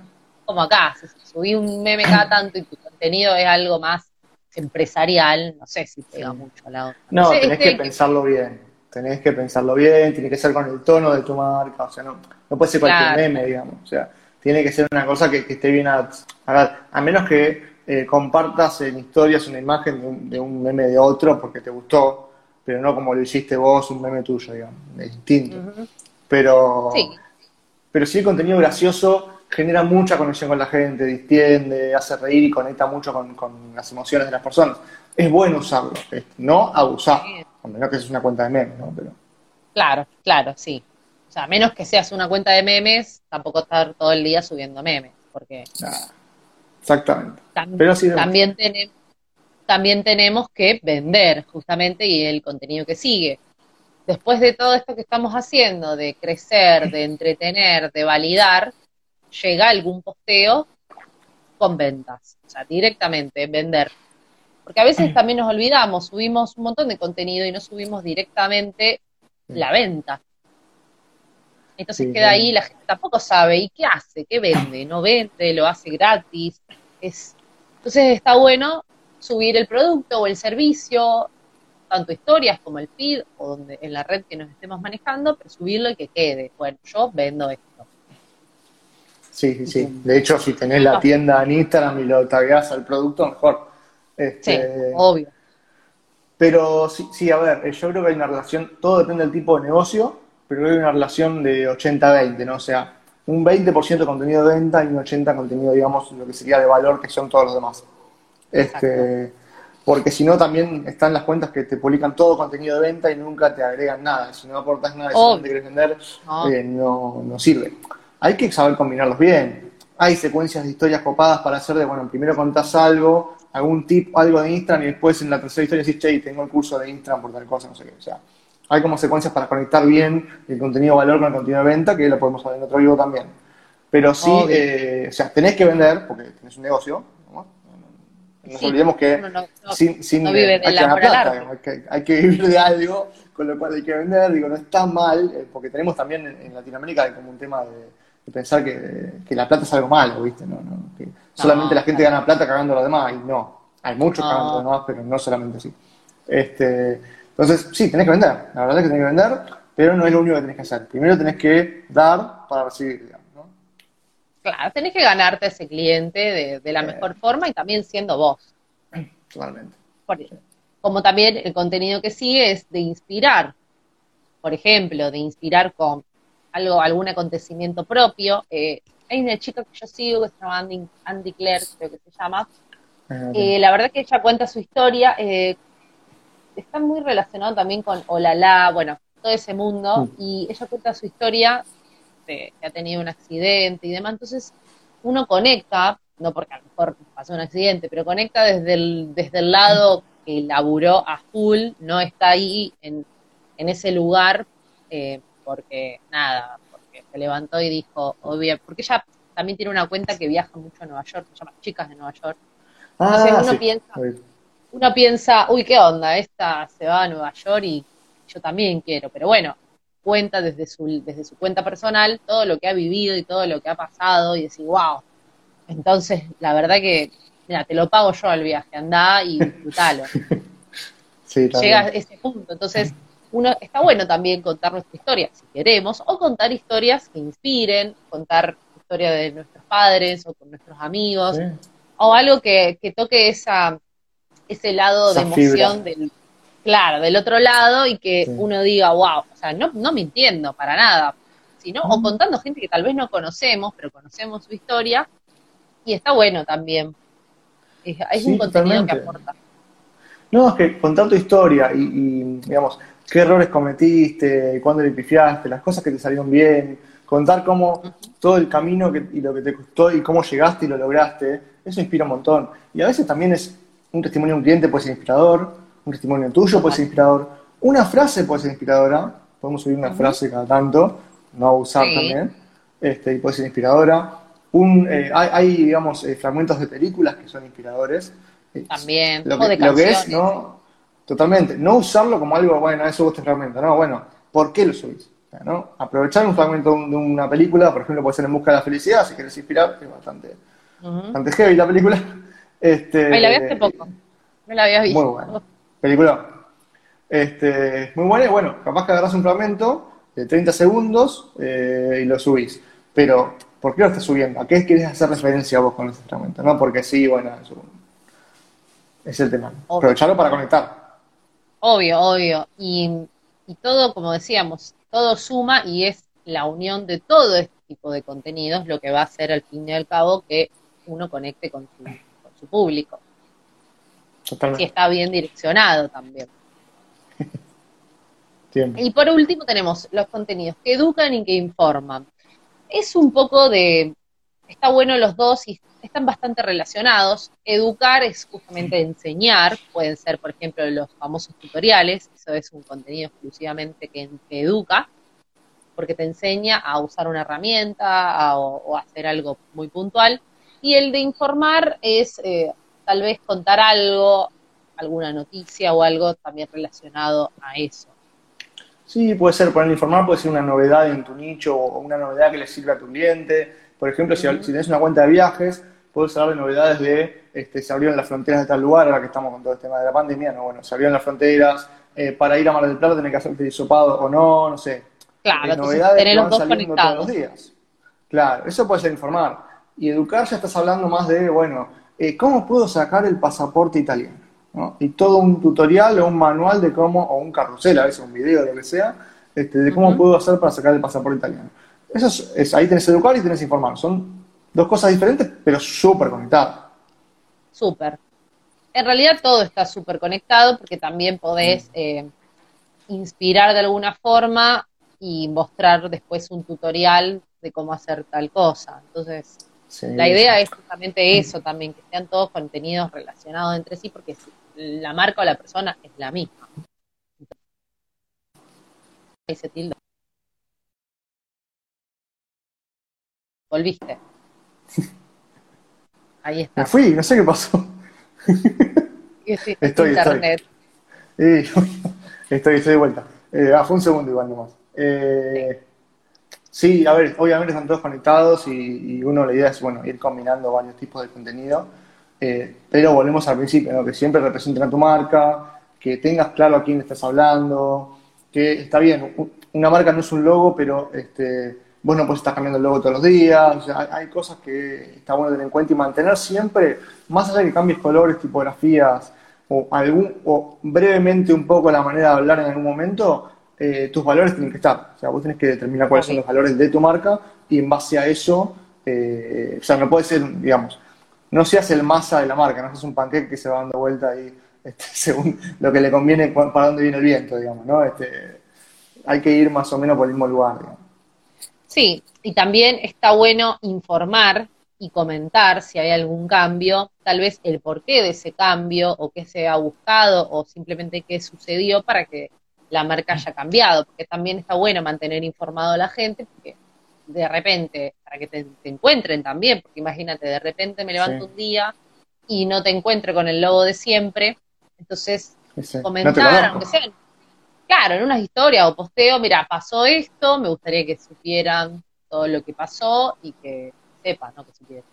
[SPEAKER 2] como acá, si subís un meme cada <clears throat> tanto y tu contenido es algo más empresarial, no sé si pega mucho a la otra.
[SPEAKER 1] No, tenés que pensarlo bien. Tenés que pensarlo bien, tiene que ser con el tono de tu marca, o sea, no, no puede ser cualquier meme, digamos. O sea, tiene que ser una cosa que, esté bien a, a, menos que eh, compartas en historias una imagen de un, meme de otro porque te gustó, pero no como lo hiciste vos, un meme tuyo, digamos, es distinto. Pero sí. pero sí el contenido gracioso genera mucha conexión con la gente, distiende, hace reír y conecta mucho con, las emociones de las personas. Es bueno usarlo, no abusar, a menos que seas una cuenta de memes, ¿no? Pero...
[SPEAKER 2] Claro, claro, sí. O sea, a menos que seas una cuenta de memes, tampoco estar todo el día subiendo memes, porque...
[SPEAKER 1] exactamente.
[SPEAKER 2] también, tenemos, también tenemos que vender, justamente, y el contenido que sigue. Después de todo esto que estamos haciendo, de crecer, de entretener, de validar, llega algún posteo con ventas, o sea, directamente, vender. Porque a veces <clears throat> también nos olvidamos, subimos un montón de contenido y no subimos directamente la venta. Entonces queda ahí, la gente tampoco sabe, ¿y qué hace? ¿Qué vende? ¿No vende? ¿Lo hace gratis? Es... Entonces está bueno subir el producto o el servicio, tanto historias como el feed o donde, en la red que nos estemos manejando, pero subirlo y que quede. Bueno, yo vendo esto.
[SPEAKER 1] Sí, sí, sí. De hecho, si tenés la tienda en Instagram y lo tagueás al producto, mejor.
[SPEAKER 2] Este, sí, obvio.
[SPEAKER 1] Pero sí, sí, a ver, yo creo que hay una relación, todo depende del tipo de negocio, pero hay una relación de 80-20, ¿no? O sea, un 20% contenido de venta y un 80% contenido, digamos, lo que sería de valor, que son todos los demás. Este, porque si no, también están las cuentas que te publican todo contenido de venta y nunca te agregan nada. Si no aportas nada y solamente quieres vender, eh, no, no sirve hay que saber combinarlos bien. Hay secuencias de historias copadas para hacer de, bueno, primero contás algo, algún tip, algo de Instagram y después en la tercera historia decís, che, tengo el curso de Instagram por tal cosa, no sé qué. O sea, hay como secuencias para conectar bien el contenido valor con el contenido de venta, que lo podemos hacer en otro vivo también. Pero sí, eh, o sea, tenés que vender, porque tenés un negocio, ¿no? nos olvidemos que sin, sin
[SPEAKER 2] hay, que plata,
[SPEAKER 1] hay, que, vivir de algo, con lo cual hay que vender, digo, no está mal, eh, porque tenemos también en Latinoamérica como un tema de pensar que, la plata es algo malo, ¿viste? No, no, que solamente la gente gana plata cagando a los demás, y no. Hay muchos cagando a los demás, pero no solamente así. Este, entonces, sí, tenés que vender, la verdad es que tenés que vender, pero no es lo único que tenés que hacer. Primero tenés que dar para recibir, digamos, ¿no?
[SPEAKER 2] Claro, tenés que ganarte ese cliente de, la mejor forma y también siendo vos.
[SPEAKER 1] Totalmente.
[SPEAKER 2] como también el contenido que sigue es de inspirar. Por ejemplo, de inspirar con algo, algún acontecimiento propio. Eh, hay una chica que yo sigo que se llama Andy, Claire, creo que se llama. Ah, eh, la verdad que ella cuenta su historia. Eh, está muy relacionado también con Olala, bueno, todo ese mundo. Mm. Y ella cuenta su historia de que ha tenido un accidente y demás. Entonces uno conecta, no porque a lo mejor pasó un accidente, pero conecta desde el, desde el lado que laburó a full, no está ahí en, en ese lugar. Eh, porque nada, porque se levantó y dijo, obvio, porque ella también tiene una cuenta que viaja mucho a Nueva York, se llama Chicas de Nueva York. Ah, Entonces uno piensa, uno piensa, uy, qué onda, esta se va a Nueva York y yo también quiero, pero bueno, cuenta desde su, desde su cuenta personal todo lo que ha vivido y todo lo que ha pasado y decir, wow. Entonces, la verdad que, mira, te lo pago yo al viaje, anda y disfrutalo. <laughs> sí, Llega a ese punto. Entonces, uno, está bueno también contar nuestra historia, si queremos, o contar historias que inspiren, contar historia de nuestros padres o con nuestros amigos, o algo que, toque esa, ese lado de emoción del, claro, del otro lado y que uno diga, wow, o sea, no, no mintiendo para nada, sino, o contando gente que tal vez no conocemos, pero conocemos su historia, y está bueno también. Es, un contenido que aporta.
[SPEAKER 1] No, es que contar tu historia y digamos, qué errores cometiste, cuándo le pifiaste, las cosas que te salieron bien, contar cómo todo el camino y lo que te costó y cómo llegaste y lo lograste, eso inspira un montón. Y a veces también es un testimonio de un cliente puede ser inspirador, un testimonio tuyo puede ser inspirador, una frase puede ser inspiradora, podemos subir una frase cada tanto, no abusar también, este, y puede ser inspiradora. Un, eh, hay, digamos, eh, fragmentos de películas que son inspiradores.
[SPEAKER 2] También,
[SPEAKER 1] lo que, lo que es, ¿no? Totalmente. No usarlo como algo, bueno, eso vos te fragmenta. No, bueno, ¿por qué lo subís? ¿no? Aprovechar un fragmento de una película, por ejemplo, puede ser En Busca de la Felicidad, si quieres inspirar, es bastante, bastante heavy la película. <laughs> Este,
[SPEAKER 2] la vi hace poco, no la habías visto.
[SPEAKER 1] Muy buena. Película. Este, muy buena y bueno, capaz que agarras un fragmento de 30 segundos eh, y lo subís. Pero, ¿por qué lo estás subiendo? ¿A qué quieres hacer referencia vos con ese fragmento? ¿No? Porque sí, bueno, es, es el tema. Aprovecharlo para conectar.
[SPEAKER 2] Obvio, obvio. Y, y todo, como decíamos, todo suma y es la unión de todo este tipo de contenidos lo que va a hacer al fin y al cabo que uno conecte con su, con su público.
[SPEAKER 1] Totalmente.
[SPEAKER 2] Si está bien direccionado también. <laughs> Y por último tenemos los contenidos que educan y que informan. Es un poco de, está bueno los dos y están bastante relacionados. Educar es justamente enseñar, pueden ser por ejemplo los famosos tutoriales, eso es un contenido exclusivamente que, educa, porque te enseña a usar una herramienta o a hacer algo muy puntual. Y el de informar es eh, tal vez contar algo, alguna noticia o algo también relacionado a eso.
[SPEAKER 1] Sí, puede ser, poner informar puede ser una novedad en tu nicho o una novedad que le sirve a tu cliente. Por ejemplo, si, si tienes una cuenta de viajes, puedes hablar de novedades de este, se abrieron las fronteras de tal lugar, ahora que estamos con todo el tema de la pandemia, no, bueno, se abrieron las fronteras, eh, para ir a Mar del Plata tenés que hacerte disopado o no, no sé.
[SPEAKER 2] Claro, novedades tener los dos conectados.
[SPEAKER 1] todos los días. Claro, eso puede ser informar. Y educar ya estás hablando más de, bueno, eh, ¿cómo puedo sacar el pasaporte italiano? Y todo un tutorial o un manual de cómo, o un carrusel, a veces un video, lo que sea, este, de cómo puedo hacer para sacar el pasaporte italiano. Eso es, ahí tenés educar y tenés informar. Son dos cosas diferentes, pero súper conectadas.
[SPEAKER 2] Súper. En realidad todo está súper conectado porque también podés mm. eh, inspirar de alguna forma y mostrar después un tutorial de cómo hacer tal cosa. Entonces, la idea es justamente eso también, que sean todos contenidos relacionados entre sí, porque la marca o la persona es la misma. Ahí se tilda. Volviste. <laughs> Ahí está.
[SPEAKER 1] Me fui, no sé qué pasó. <laughs>
[SPEAKER 2] estoy, internet.
[SPEAKER 1] Estoy. <laughs> estoy, estoy de vuelta. Eh, ah, fue un segundo igual nomás. Eh, sí, a ver, obviamente están todos conectados y, uno la idea es, bueno, ir combinando varios tipos de contenido. Eh, pero volvemos al principio, que siempre representen a tu marca, que tengas claro a quién estás hablando, que está bien, una marca no es un logo, pero este, vos no puedes estar cambiando el logo todos los días, hay, cosas que está bueno tener en cuenta y mantener siempre, más allá de que cambies colores, tipografías, o, algún, o brevemente un poco la manera de hablar en algún momento, eh, tus valores tienen que estar. O sea, vos tenés que determinar cuáles son los valores de tu marca y en base a eso, eh, o sea, no puede ser, digamos, no seas el masa de la marca, no seas un panqueque que se va dando vuelta ahí <laughs> este, según lo que le conviene para dónde viene el viento, digamos, ¿no? Este, hay que ir más o menos por el mismo lugar, digamos.
[SPEAKER 2] Sí, y también está bueno informar y comentar si hay algún cambio, tal vez el porqué de ese cambio o qué se ha buscado o simplemente qué sucedió para que la marca haya cambiado, porque también está bueno mantener informado a la gente, porque de repente, para que te, encuentren también, porque imagínate, de repente me levanto un día y no te encuentro con el logo de siempre, entonces comentar, aunque sea claro, en unas historias o posteo, mira, pasó esto, me gustaría que supieran todo lo que pasó y que sepan, ¿no? Que supieran.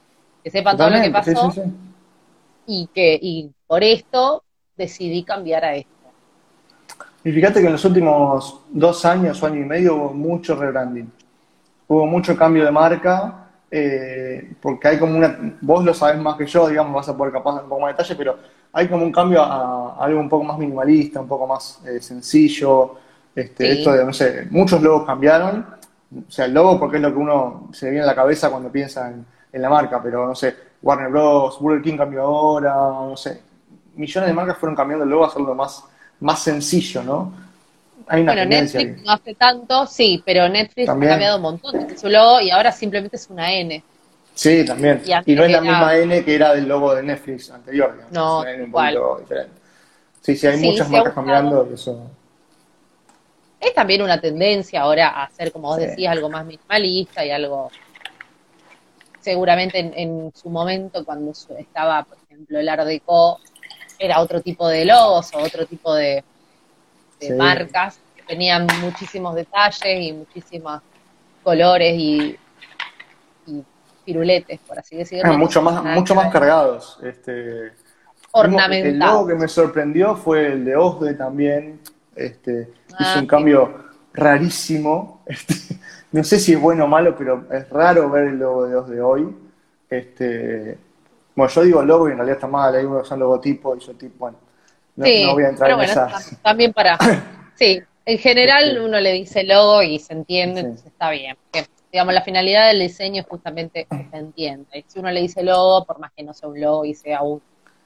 [SPEAKER 2] Que sepan todo lo que pasó y que y por esto decidí cambiar a esto.
[SPEAKER 1] Y fíjate que en los últimos dos años o año y medio hubo mucho rebranding. Hubo mucho cambio de marca, eh, porque hay como una, vos lo sabés más que yo, digamos, vas a poder capaz un poco más de detalle, pero hay como un cambio a, algo un poco más minimalista, un poco más eh, sencillo. Este, Esto de, no sé, muchos logos cambiaron. O sea, el logo porque es lo que uno se viene a la cabeza cuando piensa en, la marca, pero no sé, Warner Bros., Burger King cambió ahora, no sé. Millones de marcas fueron cambiando el logo a hacerlo más, más sencillo, ¿no?
[SPEAKER 2] Hay una bueno, Netflix no hace tanto, sí, pero Netflix ha cambiado un montón de su logo y ahora simplemente es una N.
[SPEAKER 1] Sí, también. Y, no es la misma N que era del logo de Netflix anterior.
[SPEAKER 2] No,
[SPEAKER 1] es un poquito diferente. Sí, sí, hay muchas marcas cambiando eso.
[SPEAKER 2] Es también una tendencia ahora a hacer, como vos decías, algo más minimalista y algo. Seguramente en, su momento, cuando estaba, por ejemplo, el Art Deco, era otro tipo de logos o otro tipo de, marcas que tenían muchísimos detalles y muchísimos colores y, piruletes, por así decirlo.
[SPEAKER 1] Ah, mucho más, mucho más cargados. Este,
[SPEAKER 2] ornamentados.
[SPEAKER 1] El logo que me sorprendió fue el de Osde también. Este, hizo ah, un cambio rarísimo. <laughs> Este, no sé si es bueno o malo, pero es raro ver el logo de Osde hoy. Este, bueno, yo digo logo y en realidad está mal, hay unos son logotipos y yo tipo, bueno, no, voy a entrar en bueno,
[SPEAKER 2] También para, <coughs> sí, en general uno le dice logo y se entiende, entonces está bien. Digamos, la finalidad del diseño es justamente que se entienda. Y si uno le dice logo, por más que no sea un logo y sea un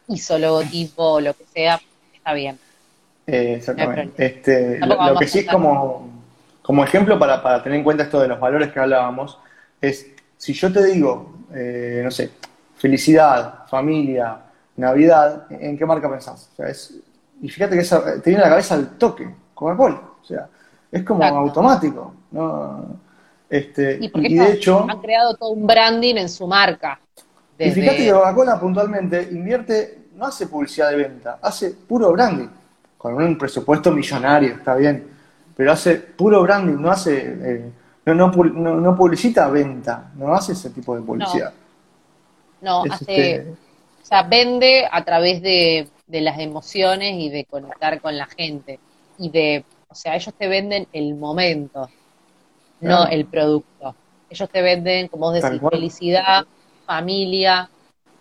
[SPEAKER 2] hizo logotipo o lo que sea, está bien.
[SPEAKER 1] Eh, exactamente. este, lo, que sí es como, como ejemplo para, para, tener en cuenta esto de los valores que hablábamos, es si yo te digo, eh, no sé, felicidad, familia, Navidad, ¿en qué marca pensás? y fíjate que esa, te viene a la cabeza el toque, Coca-Cola. O sea, es como automático. ¿no? Este, y, de hecho.
[SPEAKER 2] Han creado todo un branding en su marca.
[SPEAKER 1] Y fíjate que Coca-Cola puntualmente invierte, no hace publicidad de venta, hace puro branding. Con un presupuesto millonario, está bien. Pero hace puro branding, no hace. Eh, no, no, publicita venta, no hace ese tipo de publicidad.
[SPEAKER 2] No, hace, este, o sea, vende a través de, las emociones y de conectar con la gente. Y de, o sea, ellos te venden el momento, no el producto. Ellos te venden, como vos decís, felicidad, familia.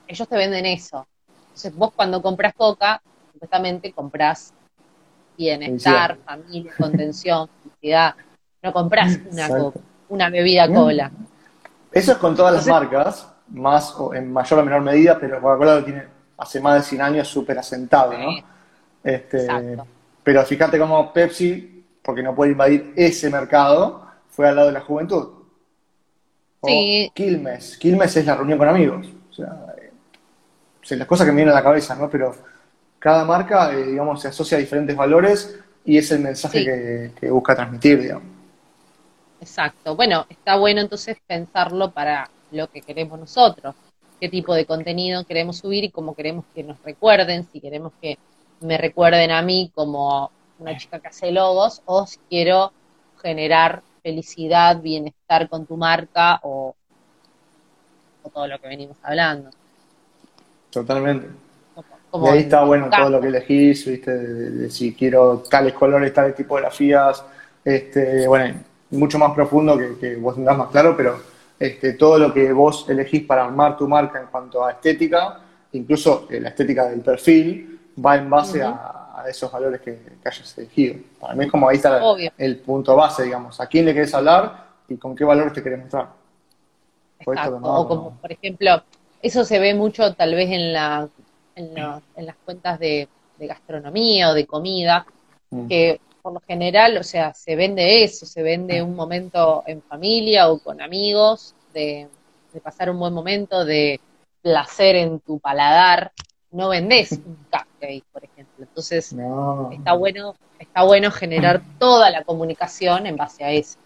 [SPEAKER 2] Ellos te venden eso. Entonces vos cuando compras coca, supuestamente compras bienestar, familia, contención, felicidad. No compras una coca, una bebida cola.
[SPEAKER 1] Eso es con todas las marcas, más o en mayor o menor medida, pero Coca-Cola lo tiene hace más de 100 años súper asentado, ¿no? Este, pero fíjate cómo Pepsi, porque no puede invadir ese mercado, fue al lado de la juventud. O sí. Quilmes. Quilmes es la reunión con amigos. O sea, eh, las cosas que me vienen a la cabeza, ¿no? Pero cada marca, eh, digamos, se asocia a diferentes valores y es el mensaje que, que busca transmitir, digamos.
[SPEAKER 2] Exacto. Bueno, está bueno entonces pensarlo para lo que queremos nosotros, qué tipo de contenido queremos subir y cómo queremos que nos recuerden, si queremos que me recuerden a mí como una chica que hace logos o si quiero generar felicidad, bienestar con tu marca o, todo lo que venimos hablando.
[SPEAKER 1] Totalmente. y ahí está bueno todo lo que elegís, ¿viste? De, si quiero tales colores, tales tipografías, este, bueno, mucho más profundo que, que vos tendrás más claro, pero este, todo lo que vos elegís para armar tu marca en cuanto a estética, incluso eh, la estética del perfil, va en base a, esos valores que, hayas elegido. Para mí es como ahí está el punto base, digamos, a quién le querés hablar y con qué valores te querés mostrar.
[SPEAKER 2] o como, por ejemplo, eso se ve mucho tal vez en, la, en, las cuentas de, gastronomía o de comida, mm. que por lo general, o sea, se vende eso, se vende un momento en familia o con amigos, de, pasar un buen momento, de placer en tu paladar. No vendés un cupcake, por ejemplo. Entonces, está bueno, está bueno generar toda la comunicación en base a eso.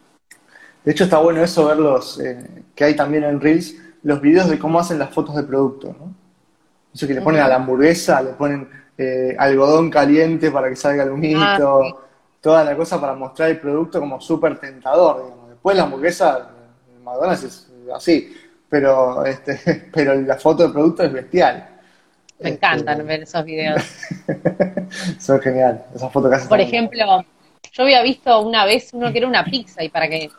[SPEAKER 1] De hecho, está bueno eso verlos, eh, que hay también en Reels, los videos de cómo hacen las fotos de producto, ¿no? Eso que le ponen a la hamburguesa, le ponen eh, algodón caliente para que salga el humito. Ah, toda la cosa para mostrar el producto como súper tentador, digamos. Después la hamburguesa McDonald's es así, pero este, <laughs> pero la foto del producto es bestial.
[SPEAKER 2] Me encantan este, ver esos videos. <laughs>
[SPEAKER 1] Son genial, esas fotos que
[SPEAKER 2] Por ejemplo, yo había visto una vez uno que era una pizza y para que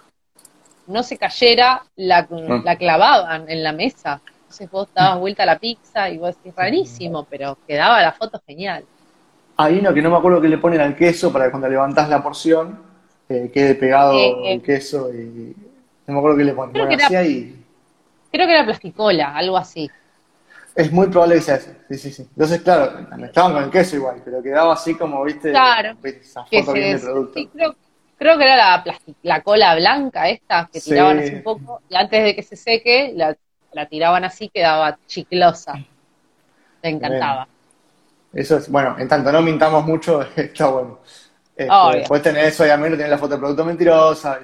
[SPEAKER 2] no se cayera, la, ah. la clavaban en la mesa. Entonces vos dabas vuelta a la pizza y vos decís rarísimo, pero quedaba la foto genial.
[SPEAKER 1] Hay uno que no me acuerdo que le ponen al queso para que cuando levantás la porción eh, quede pegado eh, el queso y no me acuerdo qué le ponen.
[SPEAKER 2] Creo, que era, creo que era plasticola, algo así.
[SPEAKER 1] Es muy probable que sea eso, sí, sí, sí. Entonces, claro, estaban con el queso igual, pero quedaba así como, viste,
[SPEAKER 2] claro, esa foto bien de producto. creo, que era la, la cola blanca esta, que tiraban así un poco, y antes de que se seque, la, la tiraban así, quedaba chiclosa. Te encantaba.
[SPEAKER 1] Eso es, bueno, en tanto no mintamos mucho, <laughs> está bueno. Este, después tener eso, obviamente, tener la foto de producto mentirosa.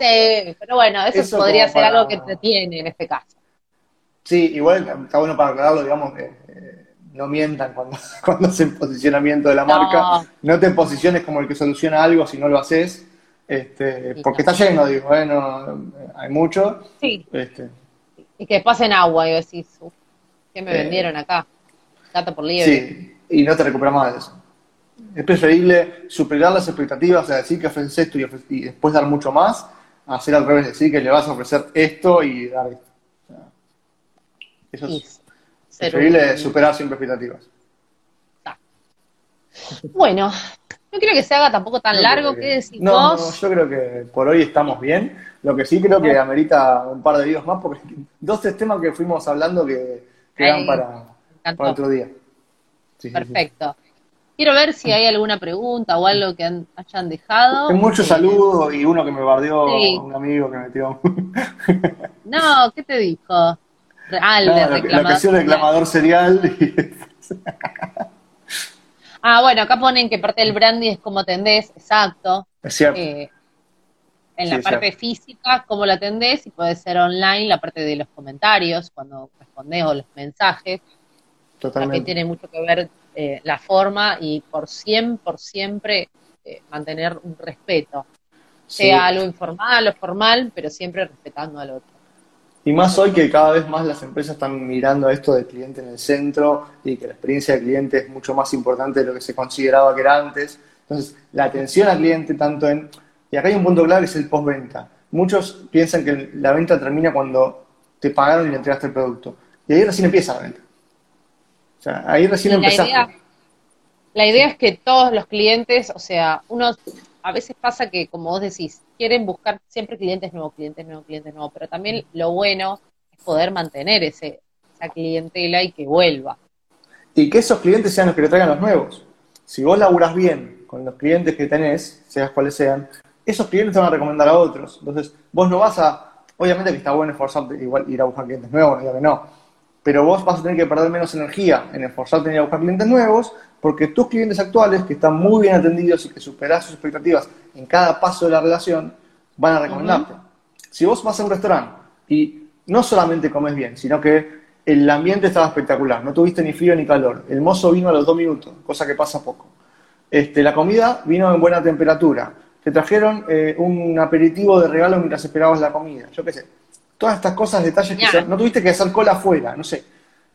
[SPEAKER 2] sí, pero bueno, eso, podría ser algo que entretiene en este caso.
[SPEAKER 1] Sí, igual está bueno para aclararlo, digamos, eh, no mientan cuando, <laughs> cuando hacen posicionamiento de la marca, no te posiciones como el que soluciona algo si no lo haces, este, porque está lleno, digo, bueno, hay mucho.
[SPEAKER 2] Sí. Este. Y que pasen agua y decís, ¿qué me eh, vendieron acá? Gato por liebre.
[SPEAKER 1] Sí, y no te recuperas más de eso. Es preferible superar las expectativas, o sea, decir que ofreces esto y, después dar mucho más, hacer al revés, decir que le vas a ofrecer esto y dar esto. Eso es preferible superar siempre expectativas.
[SPEAKER 2] Bueno, no quiero que se haga tampoco tan largo, que, ¿qué decís
[SPEAKER 1] no, No, yo creo que por hoy estamos bien. Lo que sí creo que amerita un par de videos más, porque <laughs> dos temas que fuimos hablando que quedan para, para, otro día.
[SPEAKER 2] Perfecto. Quiero ver si hay alguna pregunta o algo que hayan dejado.
[SPEAKER 1] Hay muchos saludos y uno que me bardeó, un amigo que metió. <laughs>
[SPEAKER 2] no, ¿qué te dijo?
[SPEAKER 1] Ah, el de reclamador. La reclamador serial. <laughs>
[SPEAKER 2] ah, bueno, acá ponen que parte del branding es cómo atendés, exacto.
[SPEAKER 1] Es cierto. Eh,
[SPEAKER 2] en la parte física, cómo la atendés, y puede ser online, la parte de los comentarios, cuando respondés o los mensajes. Totalmente. tiene mucho que ver eh, la forma y por siempre, por siempre eh, mantener un respeto, sea algo informal o formal, pero siempre respetando al otro.
[SPEAKER 1] Y más hoy que cada vez más las empresas están mirando esto del cliente en el centro y que la experiencia del cliente es mucho más importante de lo que se consideraba que era antes. Entonces, la atención al cliente tanto en... Y acá hay un punto clave que es el postventa. Muchos piensan que la venta termina cuando te pagaron y le entregaste el producto. Y ahí recién empieza la venta ahí recién empezaste.
[SPEAKER 2] la idea es que todos los clientes, o sea, uno a veces pasa que, como vos decís, quieren buscar siempre clientes nuevos, clientes nuevos, clientes nuevos, pero también lo bueno es poder mantener esa clientela y que vuelva.
[SPEAKER 1] Y que esos clientes sean los que le traigan los nuevos. Si vos laburás bien con los clientes que tenés, seas cuales sean, esos clientes te van a recomendar a otros. Entonces, vos no vas a, obviamente que está bueno esforzarte, igual ir a buscar clientes nuevos, no que no, pero vos vas a tener que perder menos energía en esforzarte en ir a buscar clientes nuevos, porque tus clientes actuales, que están muy bien atendidos y que superas sus expectativas en cada paso de la relación, van a recomendarte. Si vos vas a un restaurante y no solamente comes bien, sino que el ambiente estaba espectacular, no tuviste ni frío ni calor, el mozo vino a los dos minutos, cosa que pasa poco. Este, la comida vino en buena temperatura, te trajeron eh, un aperitivo de regalo mientras esperabas la comida, yo qué sé todas estas cosas, detalles que no tuviste que hacer cola afuera, no sé.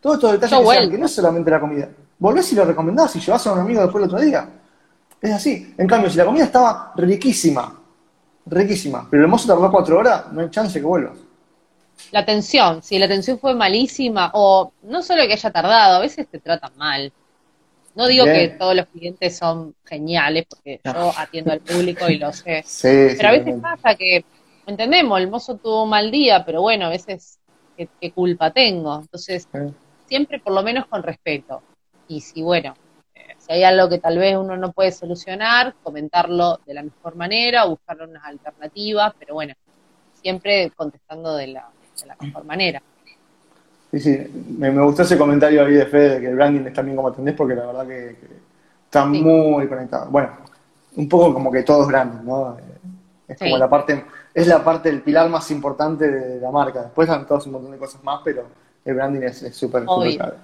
[SPEAKER 1] Todos estos detalles que, no es solamente la comida. Volvés y lo recomendás y llevas a un amigo después el otro día. Es así. En cambio, si la comida estaba riquísima, riquísima, pero el mozo tardó cuatro horas, no hay chance que vuelvas.
[SPEAKER 2] La atención, si la atención fue malísima, o no solo que haya tardado, a veces te tratan mal. No digo que todos los clientes son geniales, porque yo atiendo al público y lo sé. <laughs> pero a veces pasa que entendemos, el mozo tuvo un mal día, pero bueno, a veces, ¿qué, culpa tengo? Entonces, siempre por lo menos con respeto. Y si, bueno, eh, si hay algo que tal vez uno no puede solucionar, comentarlo de la mejor manera, buscar unas alternativas, pero bueno, siempre contestando de la, mejor manera.
[SPEAKER 1] Sí, sí, me, gustó ese comentario ahí de Fede de que el branding está bien como atendés, porque la verdad que, está muy conectado. Bueno, un poco como que todo es branding, ¿no? Es como la parte es la parte del pilar más importante de la marca. Después han todos un montón de cosas más, pero el branding es súper clave.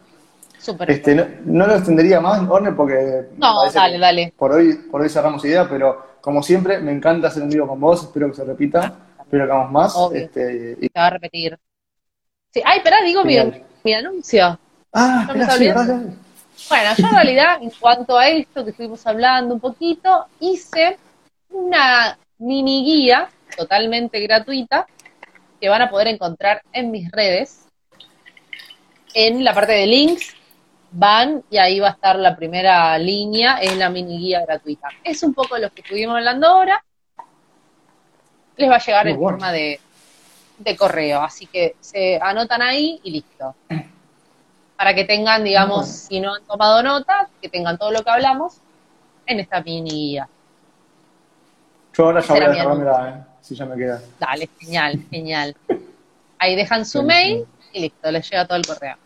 [SPEAKER 1] Este, no, lo extendería más, Orne, porque
[SPEAKER 2] no, dale, dale.
[SPEAKER 1] Por hoy, por hoy cerramos idea, pero como siempre, me encanta hacer un vivo con vos, espero que se repita, espero que hagamos más.
[SPEAKER 2] Este, Se va a repetir. Sí. Ay, espera, digo mi, mi, anuncio.
[SPEAKER 1] Ah, no
[SPEAKER 2] Bueno, yo en realidad, en cuanto a esto que estuvimos hablando un poquito, hice una mini guía totalmente gratuita que van a poder encontrar en mis redes. En la parte de links van y ahí va a estar la primera línea, es la mini guía gratuita. Es un poco lo que estuvimos hablando ahora. Les va a llegar en forma de, de correo, así que se anotan ahí y listo. Para que tengan, digamos, si no han tomado nota, que tengan todo lo que hablamos en esta mini guía.
[SPEAKER 1] Yo ahora ya voy a dejarme ¿eh? si ya me queda.
[SPEAKER 2] Dale, genial, genial. Ahí dejan su mail y listo, les llega todo el correo.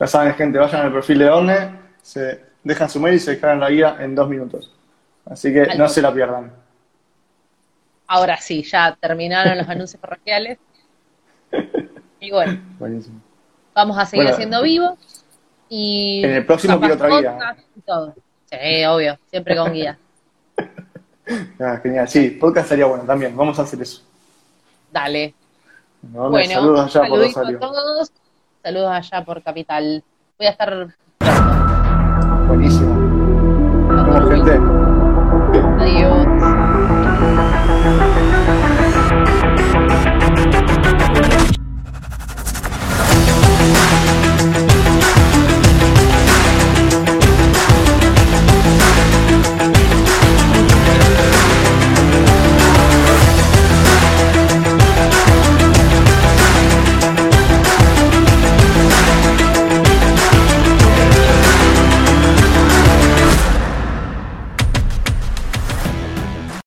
[SPEAKER 1] Ya saben, gente, vayan al perfil de Orne, se dejan su mail y se dejan la guía en dos minutos. Así que no se la pierdan.
[SPEAKER 2] Ahora sí, ya terminaron los <laughs> anuncios parroquiales. Y bueno, vamos a seguir haciendo vivos. Y
[SPEAKER 1] en el próximo quiero otra guía.
[SPEAKER 2] Sí, obvio, siempre con guía. <laughs>
[SPEAKER 1] ah, genial, sí, podcast estaría bueno también, vamos a hacer eso.
[SPEAKER 2] Dale. bueno, saludos allá por Rosario. todos. Saludos allá por Capital. Voy a estar
[SPEAKER 1] Buenísimo.